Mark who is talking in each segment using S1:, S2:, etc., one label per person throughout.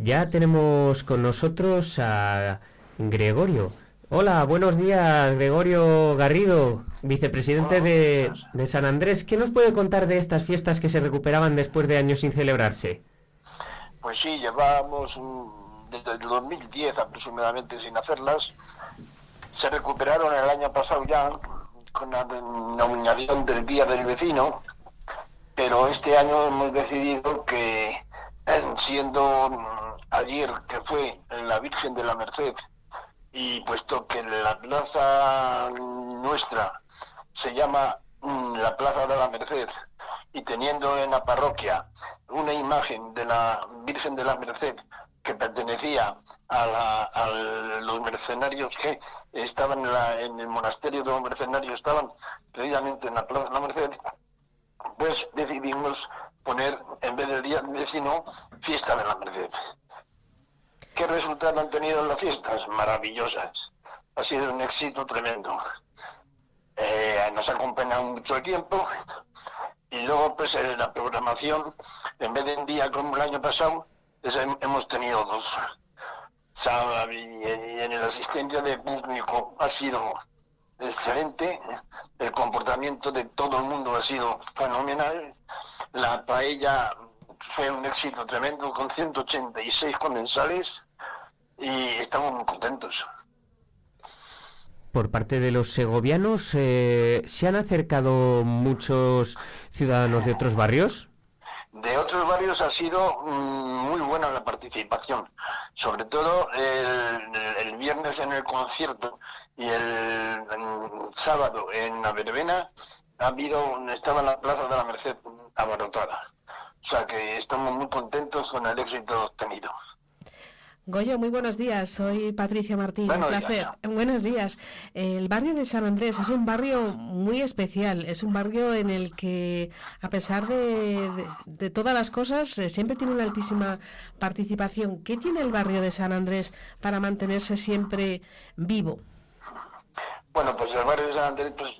S1: Ya tenemos con nosotros a Gregorio. Hola, buenos días, Gregorio Garrido, vicepresidente de, de, San Andrés. ¿Qué nos puede contar de estas fiestas que se recuperaban después de años sin celebrarse?
S2: Pues sí, llevábamos desde el 2010 aproximadamente sin hacerlas. Se recuperaron el año pasado ya con la denominación del Día del Vecino, pero este año hemos decidido que siendo ayer que fue la Virgen de la Merced y puesto que la plaza nuestra se llama mm, la Plaza de la Merced y teniendo en la parroquia una imagen de la Virgen de la Merced que pertenecía a, los mercenarios que estaban en, el monasterio de los mercenarios, estaban precisamente en la Plaza de la Merced, pues decidimos poner, en vez del día vecino, fiesta de la Merced. ¿Qué resultado han tenido las fiestas? Maravillosas. Ha sido un éxito tremendo. Eh, nos acompañado mucho tiempo y luego pues en la programación, en vez de un día como el año pasado, pues, hemos tenido dos. Y en el asistencia de público ha sido excelente, el comportamiento de todo el mundo ha sido fenomenal, la paella fue un éxito tremendo con 186 comensales y estamos muy contentos.
S1: Por parte de los segovianos, eh, ¿se han acercado muchos ciudadanos de otros barrios?
S2: De otros barrios ha sido mm, muy buena la participación, sobre todo el, viernes en el concierto y el, sábado en la verbena ha habido, estaba en la Plaza de la Merced abarrotada. O sea que estamos muy contentos con el éxito obtenido.
S3: Goyo, muy buenos días. Soy Patricia Martín. un placer. Buenos días. El barrio de San Andrés es un barrio muy especial. Es un barrio en el que, a pesar de, todas las cosas, eh, siempre tiene una altísima participación. ¿Qué tiene el barrio de San Andrés para mantenerse siempre vivo?
S2: Bueno, pues el barrio de San Andrés, pues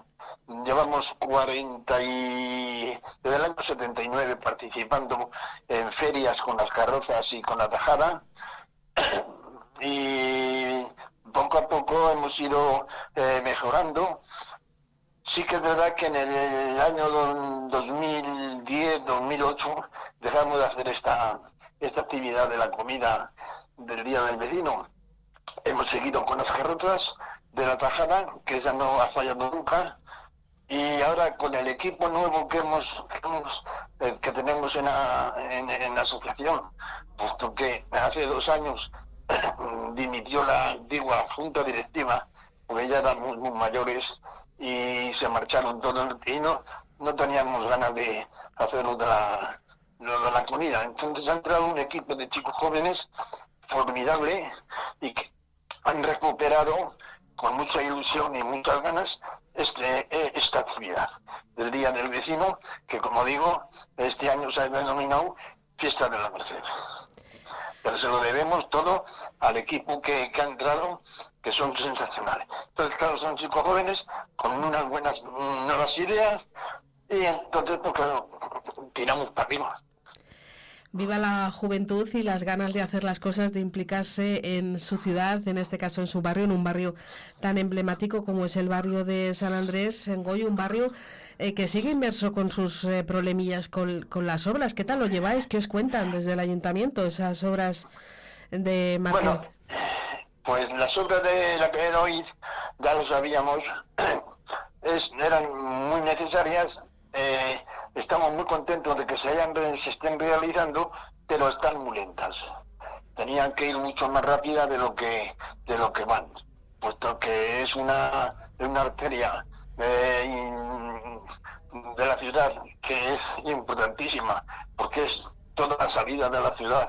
S2: llevamos 40 y desde el año 79 participando en ferias con las carrozas y con la tajada y poco a poco hemos ido eh, mejorando. Sí que es verdad que en el año 2010, 2008 dejamos de hacer esta, esta actividad de la comida del Día del Vecino. Hemos seguido con las carrotas de la tajada, que ya no ha fallado nunca. Y ahora con el equipo nuevo que hemos, que, eh, tenemos en la, en asociación, puesto que hace dos años dimitió la antigua junta directiva, porque ya eran muy, mayores y se marcharon todos y no, no teníamos ganas de hacer lo la, de la comida. Entonces ha entrado un equipo de chicos jóvenes formidable y que han recuperado con mucha ilusión y muchas ganas este, esta actividad del Día del Vecino, que como digo, este año se ha denominado Fiesta de la Merced. Pero se lo debemos todo al equipo que, ha entrado, que son sensacionales. Entonces, claro, son chicos jóvenes con unas buenas nuevas ideas y entonces, pues claro, tiramos para arriba.
S3: Viva la juventud y las ganas de hacer las cosas, de implicarse en su ciudad, en este caso en su barrio, en un barrio tan emblemático como es el barrio de San Andrés, en Goyo, un barrio eh, que sigue inmerso con sus eh, problemillas con, las obras. ¿Qué tal lo lleváis? ¿Qué os cuentan desde el ayuntamiento esas obras de Marqués?
S2: Bueno, pues las obras de la hoy ya lo sabíamos, es, eran muy necesarias. Eh, estamos muy contentos de que se, hayan, se estén realizando, pero están muy lentas. Tenían que ir mucho más rápida de lo que de lo que van, puesto que es una, una arteria eh, de la ciudad que es importantísima, porque es toda la salida de la ciudad.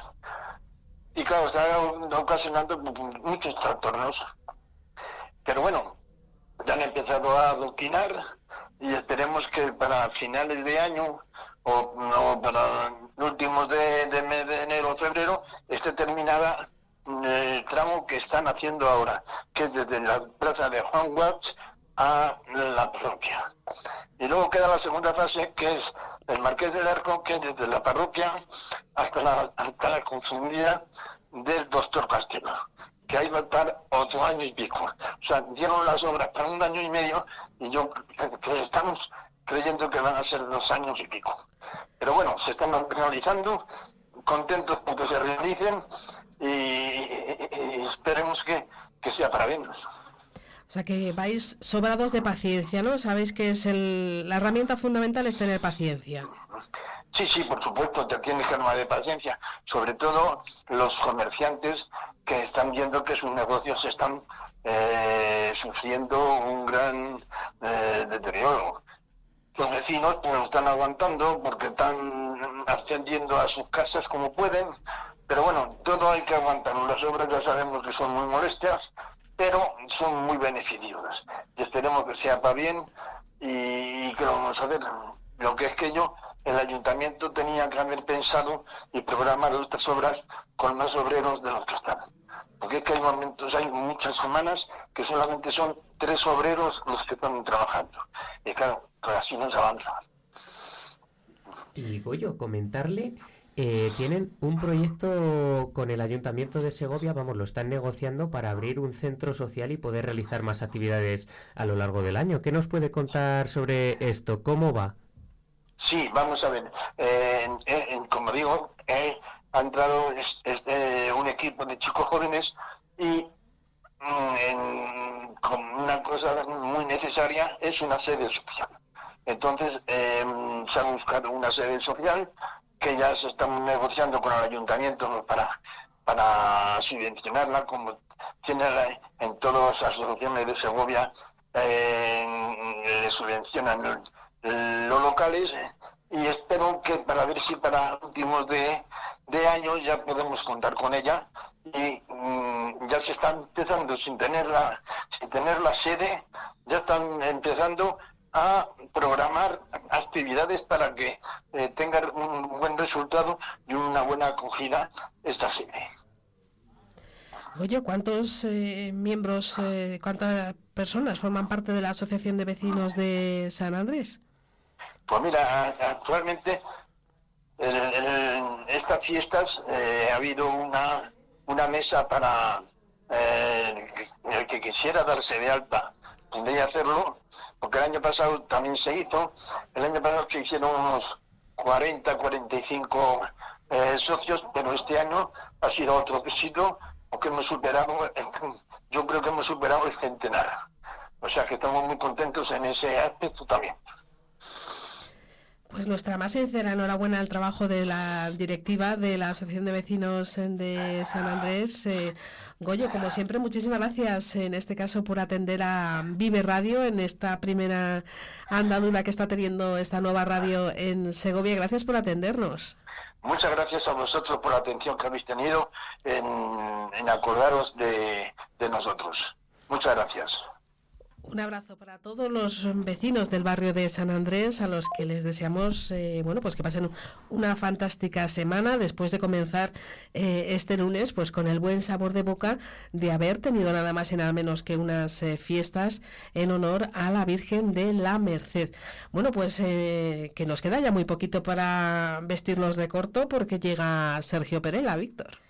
S2: Y claro, está ocasionando muchos trastornos. Pero bueno, ya han empezado a adoquinar y esperemos que para finales de año o, para últimos de, de mes de enero o febrero esté terminada el tramo que están haciendo ahora, que es desde la plaza de Juan Watts a la propia. Y luego queda la segunda fase, que es el Marqués del Arco, que desde la parroquia hasta la, hasta la consumida del doctor Castelo, que ahí va a estar otro año y pico. O sea, dieron las obras para un año y medio y yo que estamos creyendo que van a ser dos años y pico. Pero bueno, se están realizando, contentos porque se realicen y, esperemos que, que sea para bien.
S3: O sea que vais sobrados de paciencia, ¿no? Sabéis que es el, la herramienta fundamental es tener paciencia.
S2: Sí, sí, por supuesto, te tienes que armar de paciencia. Sobre todo los comerciantes que están viendo que sus negocios están eh, sufriendo un gran eh, deterioro. Los vecinos pues, están aguantando porque están ascendiendo a sus casas como pueden, pero bueno, todo hay que aguantarlo. Las obras ya sabemos que son muy molestias, pero son muy beneficiosas. Y esperemos que sea para bien y, que lo vamos a ver. Lo que es que yo, el ayuntamiento tenía que haber pensado y programado estas obras con más obreros de los que están. Porque es que hay momentos, hay muchas semanas que solamente son tres obreros los que están trabajando. Y claro, pues así no se avanza.
S1: Y Goyo, comentarle eh, tienen un proyecto con el Ayuntamiento de Segovia, vamos, lo están negociando para abrir un centro social y poder realizar más actividades a lo largo del año. ¿Qué nos puede contar sobre esto? ¿Cómo va?
S2: Sí, vamos a ver. Eh, como digo, ha entrado este, un equipo de chicos jóvenes y mm, con una cosa muy necesaria es una sede social. Entonces, em, se ha buscado una sede social que ya se están negociando con el ayuntamiento para, para subvencionarla, como tiene en todas las asociaciones de Segovia, eh, subvencionan los locales y espero que para ver si para últimos de, de año ya podemos contar con ella y mm, ya se está empezando sin tener la sin tener la sede ya están empezando a programar actividades para que eh, tenga un buen resultado y una buena acogida esta serie.
S3: Oye, ¿cuántos eh, miembros, eh, cuántas personas forman parte de la Asociación de Vecinos de San Andrés?
S2: Pues mira, actualmente en, estas fiestas ha habido una, una mesa para el que quisiera darse de alta, tendría hacerlo porque el año pasado también se hizo, el año pasado se hicieron unos 40, 45 eh, socios, pero este año ha sido otro éxito, porque hemos superado, yo creo que hemos superado el centenar. O sea que estamos muy contentos en ese aspecto también.
S3: Pues nuestra más sincera enhorabuena al trabajo de la directiva de la Asociación de Vecinos de San Andrés. Eh, Goyo, como siempre, muchísimas gracias en este caso por atender a Vive Radio en esta primera andadura que está teniendo esta nueva radio en Segovia. Gracias por atendernos.
S2: Muchas gracias a vosotros por la atención que habéis tenido en, acordaros de nosotros. Muchas gracias.
S3: Un abrazo para todos los vecinos del barrio de San Andrés, a los que les deseamos, eh, bueno, pues que pasen una fantástica semana después de comenzar eh, este lunes, pues con el buen sabor de boca de haber tenido nada más y nada menos que unas eh, fiestas en honor a la Virgen de la Merced. Bueno, pues que nos queda ya muy poquito para vestirnos de corto porque llega Sergio Perela, Víctor.